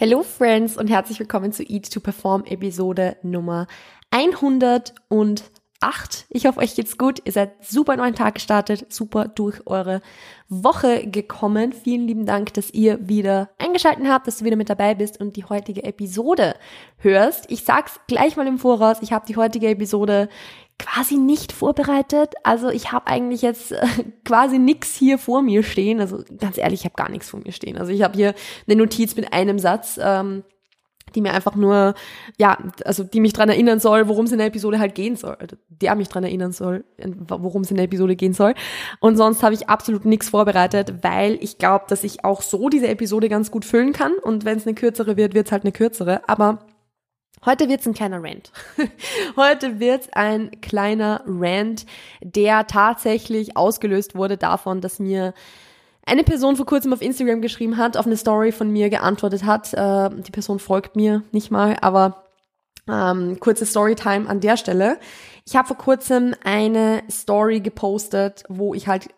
Hello Friends und herzlich willkommen zu Eat to Perform Episode Nummer 108. Ich hoffe, euch geht's gut. Ihr seid super neuen Tag gestartet, super durch eure Woche gekommen. Vielen lieben Dank, dass ihr wieder eingeschaltet habt, dass du wieder mit dabei bist und die heutige Episode hörst. Ich sag's gleich mal im Voraus. Ich habe die heutige Episode quasi nicht vorbereitet. Also ich habe eigentlich jetzt äh, quasi nix hier vor mir stehen. Also ganz ehrlich, ich habe gar nichts vor mir stehen. Also ich habe hier eine Notiz mit einem Satz. Ähm, die mir einfach nur, ja, also die mich dran erinnern soll, worum es in der Episode halt gehen soll. Der mich dran erinnern soll, worum es in der Episode gehen soll. Und sonst habe ich absolut nichts vorbereitet, weil ich glaube, dass ich auch so diese Episode ganz gut füllen kann. Und wenn es eine kürzere wird, wird es halt eine kürzere. Aber Heute wird's ein kleiner Rant. Heute wird's ein kleiner Rant, der tatsächlich ausgelöst wurde davon, dass mir eine Person vor kurzem auf Instagram geschrieben hat, auf eine Story von mir geantwortet hat. Äh, die Person folgt mir nicht mal, aber ähm, kurze Storytime an der Stelle. Ich habe vor kurzem eine Story gepostet, wo ich halt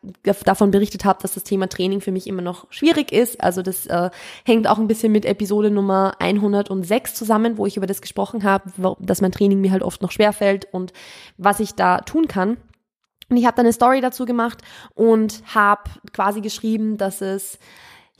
davon berichtet habe, dass das Thema Training für mich immer noch schwierig ist. Also das äh, hängt auch ein bisschen mit Episode Nummer 106 zusammen, wo ich über das gesprochen habe, dass mein Training mir halt oft noch schwerfällt und was ich da tun kann. Und ich habe dann eine Story dazu gemacht und habe quasi geschrieben, dass es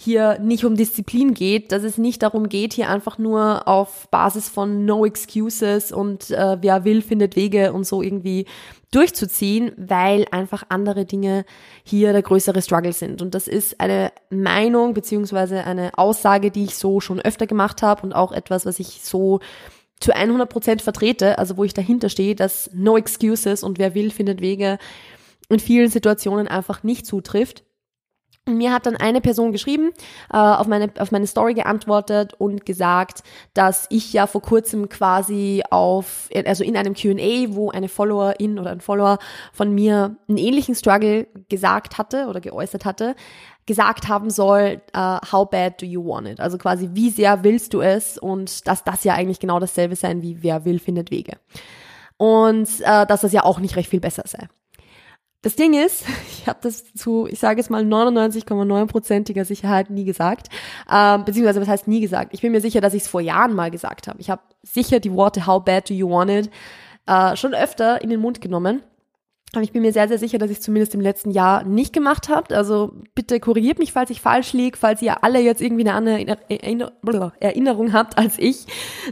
hier nicht um Disziplin geht, dass es nicht darum geht, hier einfach nur auf Basis von No Excuses und äh, wer will, findet Wege und so irgendwie durchzuziehen, weil einfach andere Dinge hier der größere Struggle sind. Und das ist eine Meinung beziehungsweise eine Aussage, die ich so schon öfter gemacht habe und auch etwas, was ich so zu 100 Prozent vertrete, also wo ich dahinter stehe, dass No Excuses und wer will, findet Wege in vielen Situationen einfach nicht zutrifft. Mir hat dann eine Person geschrieben, äh, auf, meine, auf meine Story geantwortet und gesagt, dass ich ja vor kurzem quasi auf, also in einem Q&A, wo eine Followerin oder ein Follower von mir einen ähnlichen Struggle gesagt hatte oder geäußert hatte, gesagt haben soll, uh, how bad do you want it? Also quasi, wie sehr willst du es? Und dass das ja eigentlich genau dasselbe sein wie wer will, findet Wege. Und äh, dass das ja auch nicht recht viel besser sei. Das Ding ist, ich habe das zu, ich sage jetzt mal 99,9%iger Sicherheit nie gesagt, ähm, beziehungsweise was heißt nie gesagt? Ich bin mir sicher, dass ich es vor Jahren mal gesagt habe. Ich habe sicher die Worte How bad do you want it äh, schon öfter in den Mund genommen. Aber ich bin mir sehr, sehr sicher, dass ich es zumindest im letzten Jahr nicht gemacht habe. Also bitte korrigiert mich, falls ich falsch liege, falls ihr alle jetzt irgendwie eine andere Erinnerung habt als ich,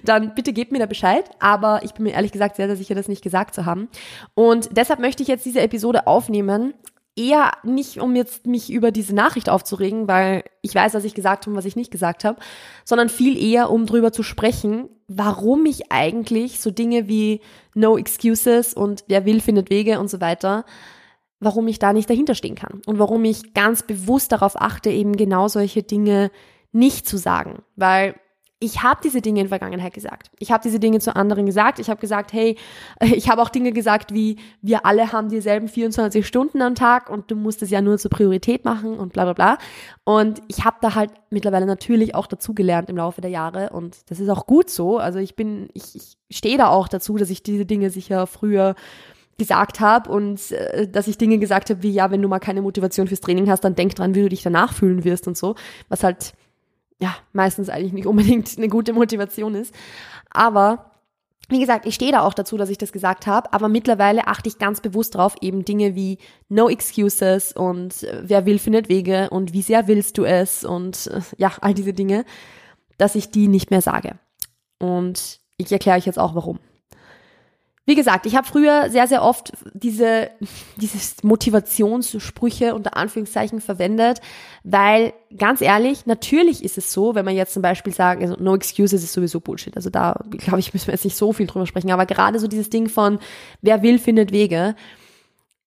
dann bitte gebt mir da Bescheid. Aber ich bin mir ehrlich gesagt sehr, sehr sicher, das nicht gesagt zu haben. Und deshalb möchte ich jetzt diese Episode aufnehmen, eher nicht, um jetzt mich über diese Nachricht aufzuregen, weil ich weiß, was ich gesagt habe und was ich nicht gesagt habe, sondern viel eher, um drüber zu sprechen, warum ich eigentlich so Dinge wie No Excuses und wer will, findet Wege und so weiter, warum ich da nicht dahinter stehen kann und warum ich ganz bewusst darauf achte, eben genau solche Dinge nicht zu sagen, weil ich habe diese Dinge in Vergangenheit gesagt. Ich habe diese Dinge zu anderen gesagt. Ich habe gesagt, hey, ich habe auch Dinge gesagt wie, wir alle haben dieselben 24 Stunden am Tag und du musst es ja nur zur Priorität machen und bla bla bla. Und ich habe da halt mittlerweile natürlich auch dazugelernt im Laufe der Jahre und das ist auch gut so. Also ich bin, ich, ich stehe da auch dazu, dass ich diese Dinge sicher früher gesagt habe und äh, dass ich Dinge gesagt habe wie, ja, wenn du mal keine Motivation fürs Training hast, dann denk dran, wie du dich danach fühlen wirst und so, was halt ja, meistens eigentlich nicht unbedingt eine gute Motivation ist. Aber wie gesagt, ich stehe da auch dazu, dass ich das gesagt habe, aber mittlerweile achte ich ganz bewusst drauf, eben Dinge wie No Excuses und äh, wer will, findet Wege und wie sehr willst du es und äh, ja, all diese Dinge, dass ich die nicht mehr sage. Und ich erkläre euch jetzt auch warum. Wie gesagt, ich habe früher sehr, sehr oft diese, diese Motivationssprüche unter Anführungszeichen verwendet, weil ganz ehrlich, natürlich ist es so, wenn man jetzt zum Beispiel sagt, also no excuses ist sowieso Bullshit. Also da, glaube ich, müssen wir jetzt nicht so viel drüber sprechen, aber gerade so dieses Ding von, wer will, findet Wege.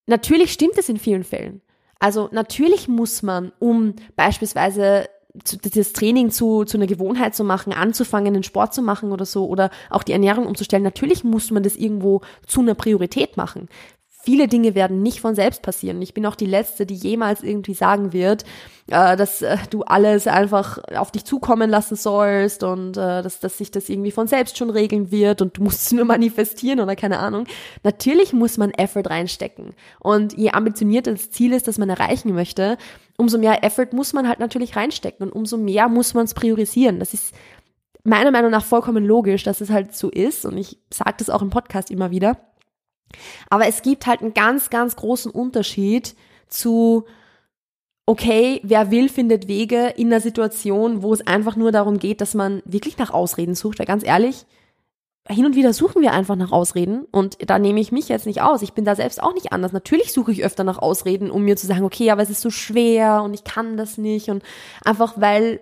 Natürlich stimmt es in vielen Fällen. Also natürlich muss man, um beispielsweise das Training zu, zu einer Gewohnheit zu machen, anzufangen, einen Sport zu machen oder so oder auch die Ernährung umzustellen. Natürlich muss man das irgendwo zu einer Priorität machen. Viele Dinge werden nicht von selbst passieren. Ich bin auch die Letzte, die jemals irgendwie sagen wird, äh, dass äh, du alles einfach auf dich zukommen lassen sollst und äh, dass, dass sich das irgendwie von selbst schon regeln wird und du musst es nur manifestieren oder keine Ahnung. Natürlich muss man Effort reinstecken. Und je ambitionierter das Ziel ist, das man erreichen möchte, umso mehr Effort muss man halt natürlich reinstecken und umso mehr muss man es priorisieren. Das ist meiner Meinung nach vollkommen logisch, dass es halt so ist und ich sage das auch im Podcast immer wieder. Aber es gibt halt einen ganz, ganz großen Unterschied zu, okay, wer will, findet Wege in einer Situation, wo es einfach nur darum geht, dass man wirklich nach Ausreden sucht. Weil ganz ehrlich, hin und wieder suchen wir einfach nach Ausreden und da nehme ich mich jetzt nicht aus. Ich bin da selbst auch nicht anders. Natürlich suche ich öfter nach Ausreden, um mir zu sagen, okay, aber es ist so schwer und ich kann das nicht und einfach weil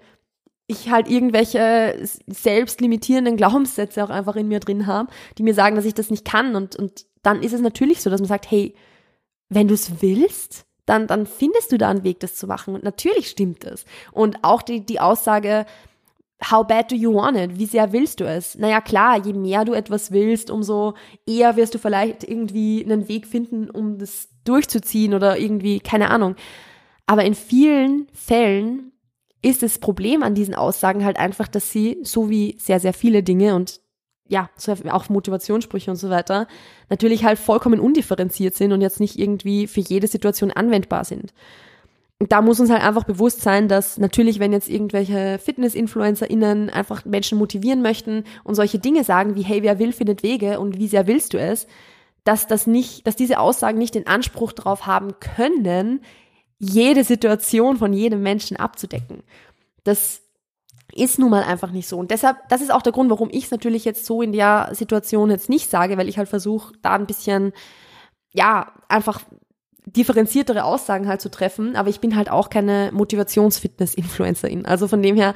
ich halt irgendwelche selbstlimitierenden Glaubenssätze auch einfach in mir drin habe, die mir sagen, dass ich das nicht kann und, und dann ist es natürlich so, dass man sagt, hey, wenn du es willst, dann, dann findest du da einen Weg, das zu machen. Und natürlich stimmt es. Und auch die, die Aussage, how bad do you want it? Wie sehr willst du es? Naja, klar, je mehr du etwas willst, umso eher wirst du vielleicht irgendwie einen Weg finden, um das durchzuziehen oder irgendwie, keine Ahnung. Aber in vielen Fällen ist das Problem an diesen Aussagen halt einfach, dass sie, so wie sehr, sehr viele Dinge und ja, auch Motivationssprüche und so weiter, natürlich halt vollkommen undifferenziert sind und jetzt nicht irgendwie für jede Situation anwendbar sind. Da muss uns halt einfach bewusst sein, dass natürlich, wenn jetzt irgendwelche Fitness-InfluencerInnen einfach Menschen motivieren möchten und solche Dinge sagen wie, hey, wer will, findet Wege und wie sehr willst du es, dass das nicht, dass diese Aussagen nicht den Anspruch darauf haben können, jede Situation von jedem Menschen abzudecken. Das ist nun mal einfach nicht so. Und deshalb, das ist auch der Grund, warum ich es natürlich jetzt so in der Situation jetzt nicht sage, weil ich halt versuche, da ein bisschen, ja, einfach differenziertere Aussagen halt zu treffen, aber ich bin halt auch keine Motivationsfitness-Influencerin. Also von dem her,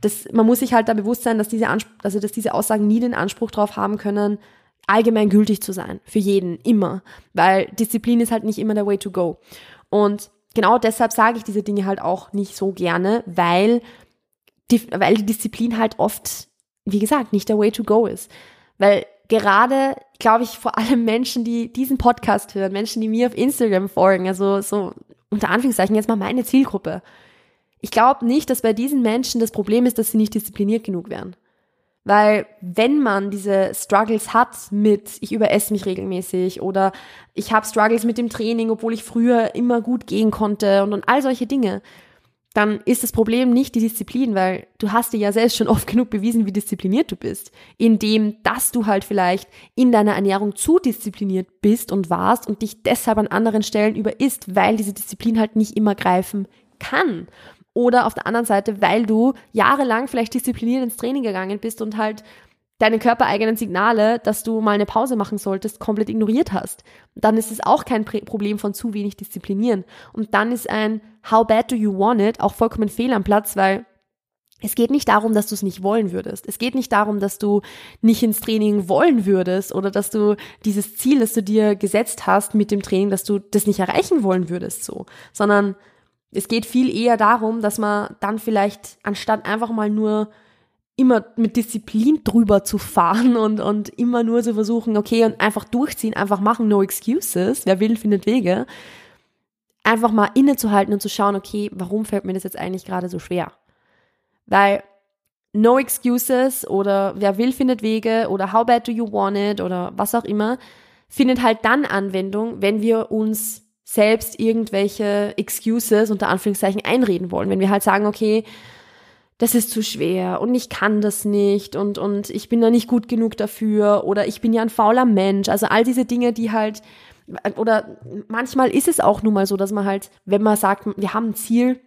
das, man muss sich halt da bewusst sein, dass diese, Anspr also dass diese Aussagen nie den Anspruch drauf haben können, allgemein gültig zu sein. Für jeden, immer. Weil Disziplin ist halt nicht immer der Way to go. Und genau deshalb sage ich diese Dinge halt auch nicht so gerne, weil die, weil die Disziplin halt oft, wie gesagt, nicht der Way to go ist. Weil gerade, glaube ich, vor allem Menschen, die diesen Podcast hören, Menschen, die mir auf Instagram folgen, also so unter Anführungszeichen jetzt mal meine Zielgruppe. Ich glaube nicht, dass bei diesen Menschen das Problem ist, dass sie nicht diszipliniert genug wären. Weil wenn man diese Struggles hat mit, ich überesse mich regelmäßig oder ich habe Struggles mit dem Training, obwohl ich früher immer gut gehen konnte und, und all solche Dinge, dann ist das Problem nicht die Disziplin, weil du hast dir ja selbst schon oft genug bewiesen, wie diszipliniert du bist, indem dass du halt vielleicht in deiner Ernährung zu diszipliniert bist und warst und dich deshalb an anderen Stellen überisst, weil diese Disziplin halt nicht immer greifen kann. Oder auf der anderen Seite, weil du jahrelang vielleicht diszipliniert ins Training gegangen bist und halt deine körpereigenen Signale, dass du mal eine Pause machen solltest, komplett ignoriert hast. Dann ist es auch kein Problem von zu wenig Disziplinieren. Und dann ist ein How bad do you want it auch vollkommen fehl am Platz, weil es geht nicht darum, dass du es nicht wollen würdest. Es geht nicht darum, dass du nicht ins Training wollen würdest oder dass du dieses Ziel, das du dir gesetzt hast mit dem Training, dass du das nicht erreichen wollen würdest, so, sondern es geht viel eher darum, dass man dann vielleicht anstatt einfach mal nur immer mit Disziplin drüber zu fahren und, und immer nur zu versuchen, okay, und einfach durchziehen, einfach machen, no excuses, wer will, findet Wege, einfach mal innezuhalten und zu schauen, okay, warum fällt mir das jetzt eigentlich gerade so schwer? Weil no excuses oder wer will, findet Wege oder how bad do you want it oder was auch immer, findet halt dann Anwendung, wenn wir uns selbst irgendwelche excuses unter Anführungszeichen einreden wollen. Wenn wir halt sagen, okay, das ist zu schwer und ich kann das nicht und, und ich bin da nicht gut genug dafür oder ich bin ja ein fauler Mensch. Also all diese Dinge, die halt, oder manchmal ist es auch nun mal so, dass man halt, wenn man sagt, wir haben ein Ziel,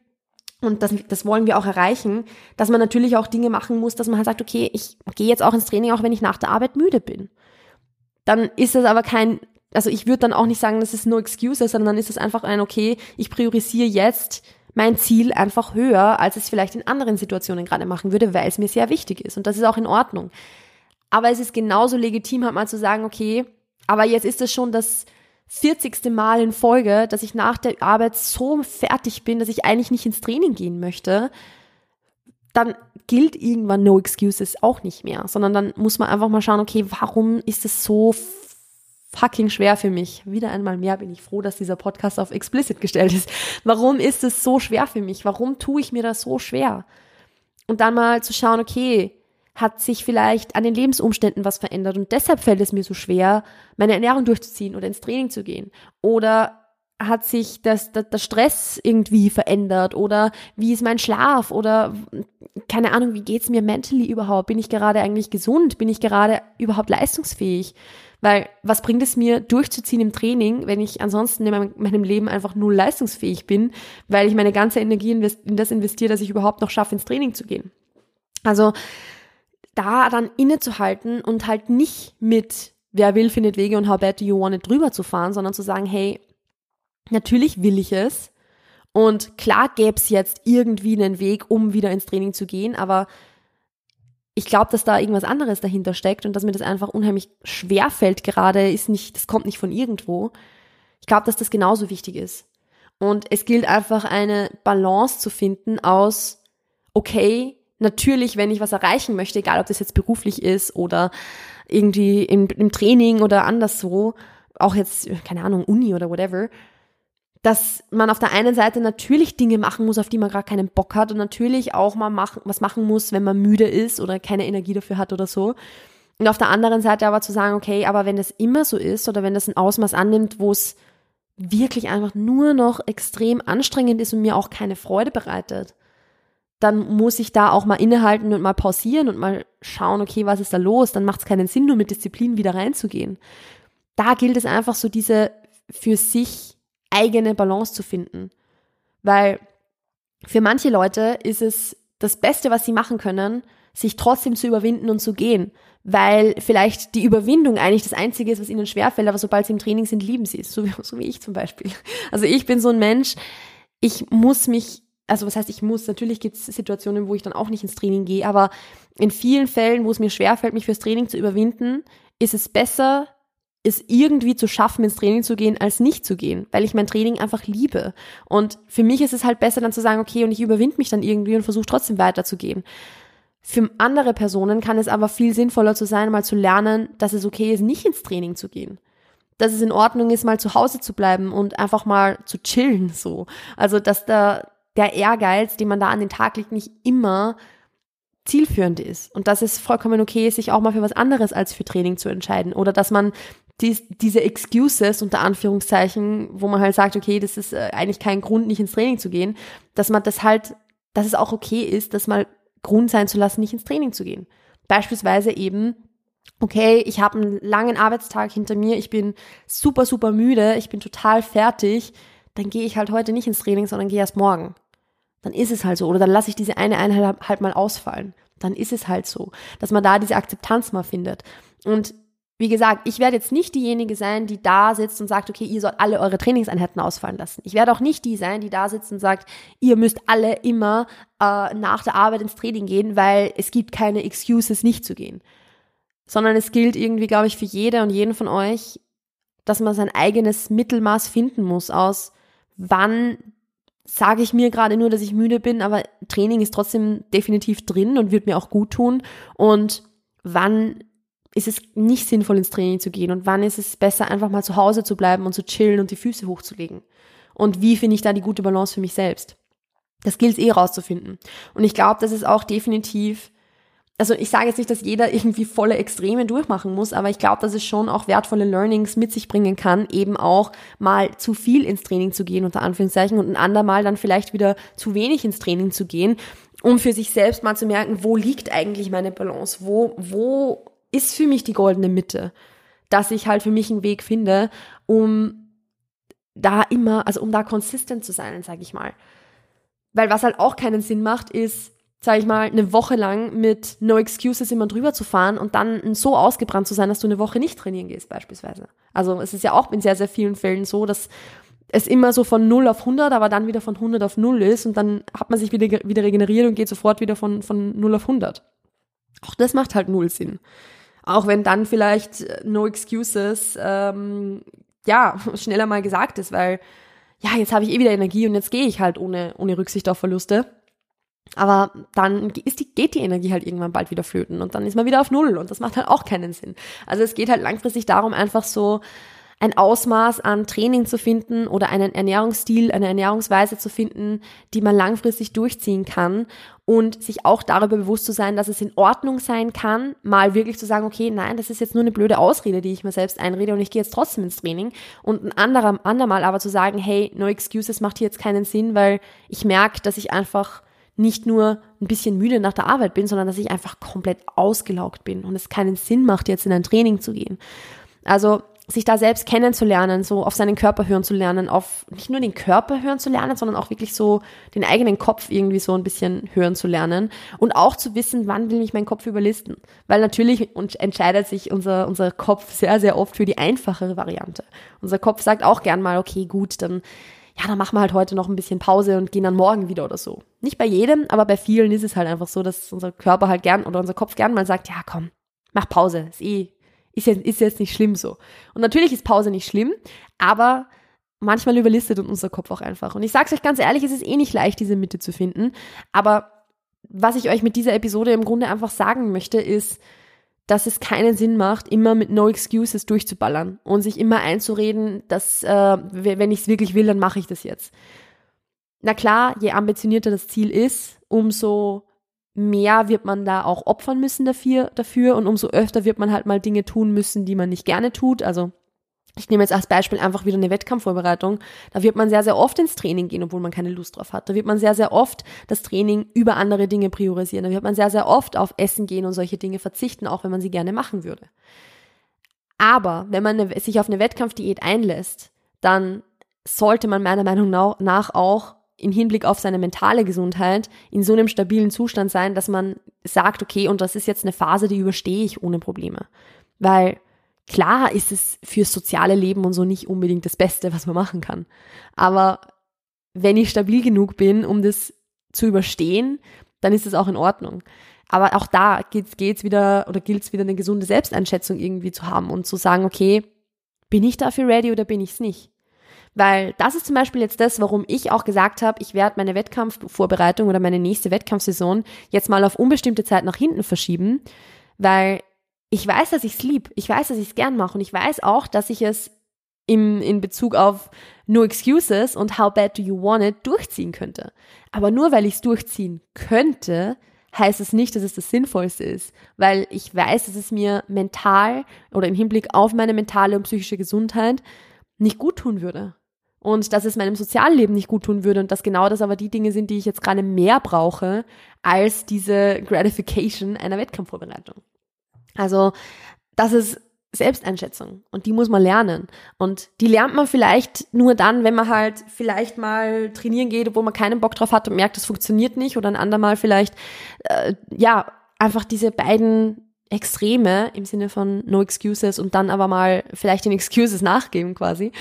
und das, das wollen wir auch erreichen, dass man natürlich auch Dinge machen muss, dass man halt sagt, okay, ich gehe jetzt auch ins Training, auch wenn ich nach der Arbeit müde bin. Dann ist das aber kein, also ich würde dann auch nicht sagen, das ist no excuse, sondern dann ist es einfach ein, okay, ich priorisiere jetzt mein Ziel einfach höher, als es vielleicht in anderen Situationen gerade machen würde, weil es mir sehr wichtig ist. Und das ist auch in Ordnung. Aber es ist genauso legitim, halt mal zu sagen, okay, aber jetzt ist es schon das 40. Mal in Folge, dass ich nach der Arbeit so fertig bin, dass ich eigentlich nicht ins Training gehen möchte, dann gilt irgendwann No Excuses auch nicht mehr, sondern dann muss man einfach mal schauen, okay, warum ist es so fucking schwer für mich. Wieder einmal mehr bin ich froh, dass dieser Podcast auf explicit gestellt ist. Warum ist es so schwer für mich? Warum tue ich mir das so schwer? Und dann mal zu schauen, okay, hat sich vielleicht an den Lebensumständen was verändert und deshalb fällt es mir so schwer, meine Ernährung durchzuziehen oder ins Training zu gehen? Oder hat sich das, das, das Stress irgendwie verändert oder wie ist mein Schlaf oder keine Ahnung, wie geht's mir mentally überhaupt? Bin ich gerade eigentlich gesund? Bin ich gerade überhaupt leistungsfähig? Weil was bringt es mir, durchzuziehen im Training, wenn ich ansonsten in meinem, Leben einfach null leistungsfähig bin, weil ich meine ganze Energie in das investiere, dass ich überhaupt noch schaffe, ins Training zu gehen. Also da dann innezuhalten und halt nicht mit wer will, findet Wege und how bad do you want it drüber zu fahren, sondern zu sagen, hey, natürlich will ich es. Und klar gäbe es jetzt irgendwie einen Weg, um wieder ins Training zu gehen, aber ich glaube, dass da irgendwas anderes dahinter steckt und dass mir das einfach unheimlich schwer fällt gerade, ist nicht, das kommt nicht von irgendwo. Ich glaube, dass das genauso wichtig ist. Und es gilt einfach eine Balance zu finden aus, okay, natürlich, wenn ich was erreichen möchte, egal ob das jetzt beruflich ist oder irgendwie im, im Training oder anderswo, auch jetzt, keine Ahnung, Uni oder whatever, dass man auf der einen Seite natürlich Dinge machen muss, auf die man gerade keinen Bock hat und natürlich auch mal machen, was machen muss, wenn man müde ist oder keine Energie dafür hat oder so. Und auf der anderen Seite aber zu sagen, okay, aber wenn das immer so ist oder wenn das ein Ausmaß annimmt, wo es wirklich einfach nur noch extrem anstrengend ist und mir auch keine Freude bereitet, dann muss ich da auch mal innehalten und mal pausieren und mal schauen, okay, was ist da los? Dann macht es keinen Sinn, nur mit Disziplin wieder reinzugehen. Da gilt es einfach so diese für sich eigene Balance zu finden. Weil für manche Leute ist es das Beste, was sie machen können, sich trotzdem zu überwinden und zu gehen, weil vielleicht die Überwindung eigentlich das Einzige ist, was ihnen schwerfällt, aber sobald sie im Training sind, lieben sie es, so wie, so wie ich zum Beispiel. Also ich bin so ein Mensch, ich muss mich, also was heißt ich muss, natürlich gibt es Situationen, wo ich dann auch nicht ins Training gehe, aber in vielen Fällen, wo es mir schwerfällt, mich fürs Training zu überwinden, ist es besser, es irgendwie zu schaffen, ins Training zu gehen, als nicht zu gehen, weil ich mein Training einfach liebe. Und für mich ist es halt besser dann zu sagen, okay, und ich überwinde mich dann irgendwie und versuche trotzdem weiterzugehen. Für andere Personen kann es aber viel sinnvoller zu sein, mal zu lernen, dass es okay ist, nicht ins Training zu gehen. Dass es in Ordnung ist, mal zu Hause zu bleiben und einfach mal zu chillen, so. Also, dass da der Ehrgeiz, den man da an den Tag legt, nicht immer zielführend ist und dass es vollkommen okay ist, sich auch mal für was anderes als für Training zu entscheiden oder dass man dies, diese Excuses unter Anführungszeichen, wo man halt sagt, okay, das ist äh, eigentlich kein Grund, nicht ins Training zu gehen, dass man das halt, dass es auch okay ist, das mal Grund sein zu lassen, nicht ins Training zu gehen. Beispielsweise eben, okay, ich habe einen langen Arbeitstag hinter mir, ich bin super, super müde, ich bin total fertig, dann gehe ich halt heute nicht ins Training, sondern gehe erst morgen. Dann ist es halt so. Oder dann lasse ich diese eine Einheit halt mal ausfallen. Dann ist es halt so. Dass man da diese Akzeptanz mal findet. Und wie gesagt, ich werde jetzt nicht diejenige sein, die da sitzt und sagt, okay, ihr sollt alle eure Trainingseinheiten ausfallen lassen. Ich werde auch nicht die sein, die da sitzt und sagt, ihr müsst alle immer äh, nach der Arbeit ins Training gehen, weil es gibt keine Excuses, nicht zu gehen. Sondern es gilt irgendwie, glaube ich, für jede und jeden von euch, dass man sein eigenes Mittelmaß finden muss aus, wann sage ich mir gerade nur, dass ich müde bin, aber Training ist trotzdem definitiv drin und wird mir auch gut tun. Und wann ist es nicht sinnvoll ins Training zu gehen und wann ist es besser, einfach mal zu Hause zu bleiben und zu chillen und die Füße hochzulegen? Und wie finde ich da die gute Balance für mich selbst? Das gilt es eh rauszufinden. Und ich glaube, das ist auch definitiv, also ich sage jetzt nicht, dass jeder irgendwie volle Extreme durchmachen muss, aber ich glaube, dass es schon auch wertvolle Learnings mit sich bringen kann, eben auch mal zu viel ins Training zu gehen, unter Anführungszeichen, und ein andermal dann vielleicht wieder zu wenig ins Training zu gehen, um für sich selbst mal zu merken, wo liegt eigentlich meine Balance? Wo, wo ist für mich die goldene Mitte, dass ich halt für mich einen Weg finde, um da immer, also um da konsistent zu sein, sage ich mal. Weil was halt auch keinen Sinn macht, ist, sage ich mal, eine Woche lang mit No Excuses immer drüber zu fahren und dann so ausgebrannt zu sein, dass du eine Woche nicht trainieren gehst beispielsweise. Also es ist ja auch in sehr, sehr vielen Fällen so, dass es immer so von 0 auf 100, aber dann wieder von 100 auf 0 ist und dann hat man sich wieder, wieder regeneriert und geht sofort wieder von, von 0 auf 100. Auch das macht halt null Sinn. Auch wenn dann vielleicht äh, No Excuses, ähm, ja, schneller mal gesagt ist, weil ja, jetzt habe ich eh wieder Energie und jetzt gehe ich halt ohne, ohne Rücksicht auf Verluste. Aber dann ist die, geht die Energie halt irgendwann bald wieder flöten und dann ist man wieder auf Null und das macht halt auch keinen Sinn. Also es geht halt langfristig darum, einfach so ein Ausmaß an Training zu finden oder einen Ernährungsstil, eine Ernährungsweise zu finden, die man langfristig durchziehen kann und sich auch darüber bewusst zu sein, dass es in Ordnung sein kann, mal wirklich zu sagen, okay, nein, das ist jetzt nur eine blöde Ausrede, die ich mir selbst einrede und ich gehe jetzt trotzdem ins Training und ein anderer, andermal aber zu sagen, hey, no excuses macht hier jetzt keinen Sinn, weil ich merke, dass ich einfach nicht nur ein bisschen müde nach der Arbeit bin, sondern dass ich einfach komplett ausgelaugt bin und es keinen Sinn macht, jetzt in ein Training zu gehen. Also sich da selbst kennenzulernen, so auf seinen Körper hören zu lernen, auf nicht nur den Körper hören zu lernen, sondern auch wirklich so den eigenen Kopf irgendwie so ein bisschen hören zu lernen und auch zu wissen, wann will mich mein Kopf überlisten. Weil natürlich entscheidet sich unser, unser Kopf sehr, sehr oft für die einfachere Variante. Unser Kopf sagt auch gern mal, okay, gut, dann ja, dann machen wir halt heute noch ein bisschen Pause und gehen dann morgen wieder oder so. Nicht bei jedem, aber bei vielen ist es halt einfach so, dass unser Körper halt gern oder unser Kopf gern mal sagt, ja, komm, mach Pause, ist eh ist jetzt, ist jetzt nicht schlimm so. Und natürlich ist Pause nicht schlimm, aber manchmal überlistet unser Kopf auch einfach. Und ich sage es euch ganz ehrlich, es ist eh nicht leicht, diese Mitte zu finden. Aber was ich euch mit dieser Episode im Grunde einfach sagen möchte, ist, dass es keinen Sinn macht, immer mit No Excuses durchzuballern und sich immer einzureden, dass äh, wenn ich es wirklich will, dann mache ich das jetzt. Na klar, je ambitionierter das Ziel ist, umso mehr wird man da auch opfern müssen dafür, dafür und umso öfter wird man halt mal Dinge tun müssen, die man nicht gerne tut. Also ich nehme jetzt als Beispiel einfach wieder eine Wettkampfvorbereitung. Da wird man sehr, sehr oft ins Training gehen, obwohl man keine Lust drauf hat. Da wird man sehr, sehr oft das Training über andere Dinge priorisieren. Da wird man sehr, sehr oft auf Essen gehen und solche Dinge verzichten, auch wenn man sie gerne machen würde. Aber wenn man sich auf eine Wettkampfdiät einlässt, dann sollte man meiner Meinung nach auch im Hinblick auf seine mentale Gesundheit in so einem stabilen Zustand sein, dass man sagt, okay, und das ist jetzt eine Phase, die überstehe ich ohne Probleme. Weil klar ist es fürs soziale Leben und so nicht unbedingt das Beste, was man machen kann. Aber wenn ich stabil genug bin, um das zu überstehen, dann ist es auch in Ordnung. Aber auch da geht's, geht's wieder oder gilt's wieder eine gesunde Selbsteinschätzung irgendwie zu haben und zu sagen, okay, bin ich dafür ready oder bin ich's nicht? Weil das ist zum Beispiel jetzt das, warum ich auch gesagt habe, ich werde meine Wettkampfvorbereitung oder meine nächste Wettkampfsaison jetzt mal auf unbestimmte Zeit nach hinten verschieben, weil ich weiß, dass ich es lieb, ich weiß, dass ich es gern mache und ich weiß auch, dass ich es im, in Bezug auf No Excuses und How Bad Do You Want It durchziehen könnte. Aber nur weil ich es durchziehen könnte, heißt es nicht, dass es das Sinnvollste ist, weil ich weiß, dass es mir mental oder im Hinblick auf meine mentale und psychische Gesundheit nicht gut tun würde und dass es meinem Sozialleben nicht gut tun würde und dass genau das aber die Dinge sind, die ich jetzt gerade mehr brauche als diese Gratification einer Wettkampfvorbereitung. Also das ist Selbsteinschätzung und die muss man lernen und die lernt man vielleicht nur dann, wenn man halt vielleicht mal trainieren geht, wo man keinen Bock drauf hat und merkt, es funktioniert nicht oder ein andermal vielleicht äh, ja einfach diese beiden Extreme im Sinne von No Excuses und dann aber mal vielleicht den Excuses nachgeben quasi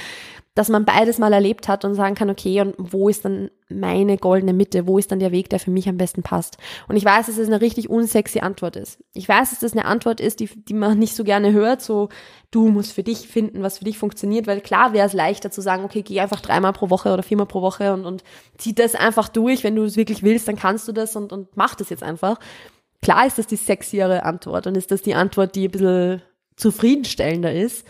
dass man beides mal erlebt hat und sagen kann, okay, und wo ist dann meine goldene Mitte? Wo ist dann der Weg, der für mich am besten passt? Und ich weiß, dass es eine richtig unsexy Antwort ist. Ich weiß, dass das eine Antwort ist, die, die man nicht so gerne hört, so, du musst für dich finden, was für dich funktioniert, weil klar wäre es leichter zu sagen, okay, geh einfach dreimal pro Woche oder viermal pro Woche und, und zieh das einfach durch. Wenn du es wirklich willst, dann kannst du das und, und mach das jetzt einfach. Klar ist das die sexiere Antwort und ist das die Antwort, die ein bisschen zufriedenstellender ist.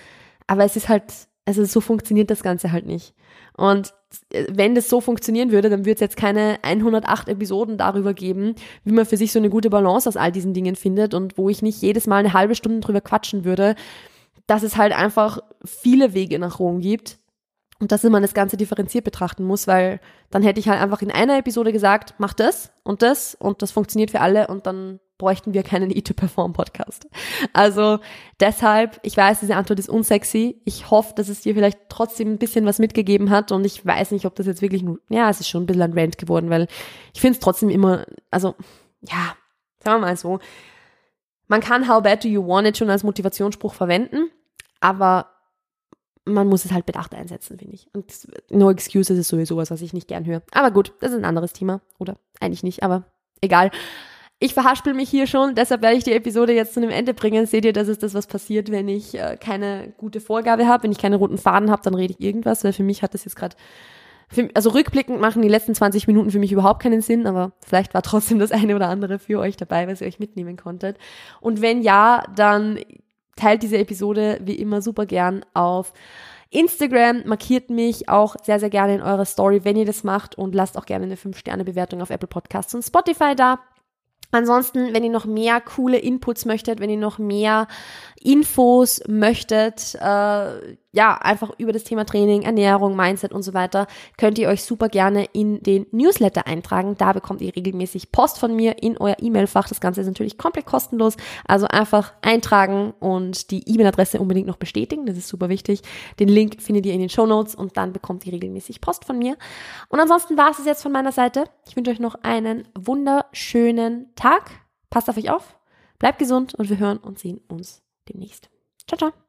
Aber es ist halt also so funktioniert das Ganze halt nicht. Und äh, wenn das so funktionieren würde, dann würde es jetzt keine 108 Episoden darüber geben, wie man für sich so eine gute Balance aus all diesen Dingen findet und wo ich nicht jedes Mal eine halbe Stunde drüber quatschen würde, dass es halt einfach viele Wege nach Rom gibt und dass man das Ganze differenziert betrachten muss, weil dann hätte ich halt einfach in einer Episode gesagt, mach das und das und das funktioniert für alle und dann bräuchten wir keinen E2Perform-Podcast. Also deshalb, ich weiß, diese Antwort ist unsexy. Ich hoffe, dass es dir vielleicht trotzdem ein bisschen was mitgegeben hat und ich weiß nicht, ob das jetzt wirklich ja, es ist schon ein bisschen ein Rant geworden, weil ich finde es trotzdem immer, also, ja, sagen wir mal so, man kann How Bad Do You Want It schon als Motivationsspruch verwenden, aber man muss es halt bedacht einsetzen, finde ich. Und No Excuses ist sowieso was, was ich nicht gern höre. Aber gut, das ist ein anderes Thema. Oder eigentlich nicht, aber egal. Ich verhaspel mich hier schon, deshalb werde ich die Episode jetzt zu einem Ende bringen. Seht ihr, das ist das, was passiert, wenn ich äh, keine gute Vorgabe habe, wenn ich keine roten Faden habe, dann rede ich irgendwas, weil für mich hat das jetzt gerade also rückblickend machen die letzten 20 Minuten für mich überhaupt keinen Sinn, aber vielleicht war trotzdem das eine oder andere für euch dabei, was ihr euch mitnehmen konntet. Und wenn ja, dann teilt diese Episode wie immer super gern auf Instagram, markiert mich auch sehr, sehr gerne in eurer Story, wenn ihr das macht und lasst auch gerne eine 5-Sterne-Bewertung auf Apple Podcasts und Spotify da. Ansonsten, wenn ihr noch mehr coole Inputs möchtet, wenn ihr noch mehr Infos möchtet, äh, ja, einfach über das Thema Training, Ernährung, Mindset und so weiter, könnt ihr euch super gerne in den Newsletter eintragen. Da bekommt ihr regelmäßig Post von mir in euer E-Mail-Fach. Das Ganze ist natürlich komplett kostenlos. Also einfach eintragen und die E-Mail-Adresse unbedingt noch bestätigen. Das ist super wichtig. Den Link findet ihr in den Show Notes und dann bekommt ihr regelmäßig Post von mir. Und ansonsten war es jetzt von meiner Seite. Ich wünsche euch noch einen wunderschönen Tag. Passt auf euch auf, bleibt gesund und wir hören und sehen uns demnächst. Ciao, ciao.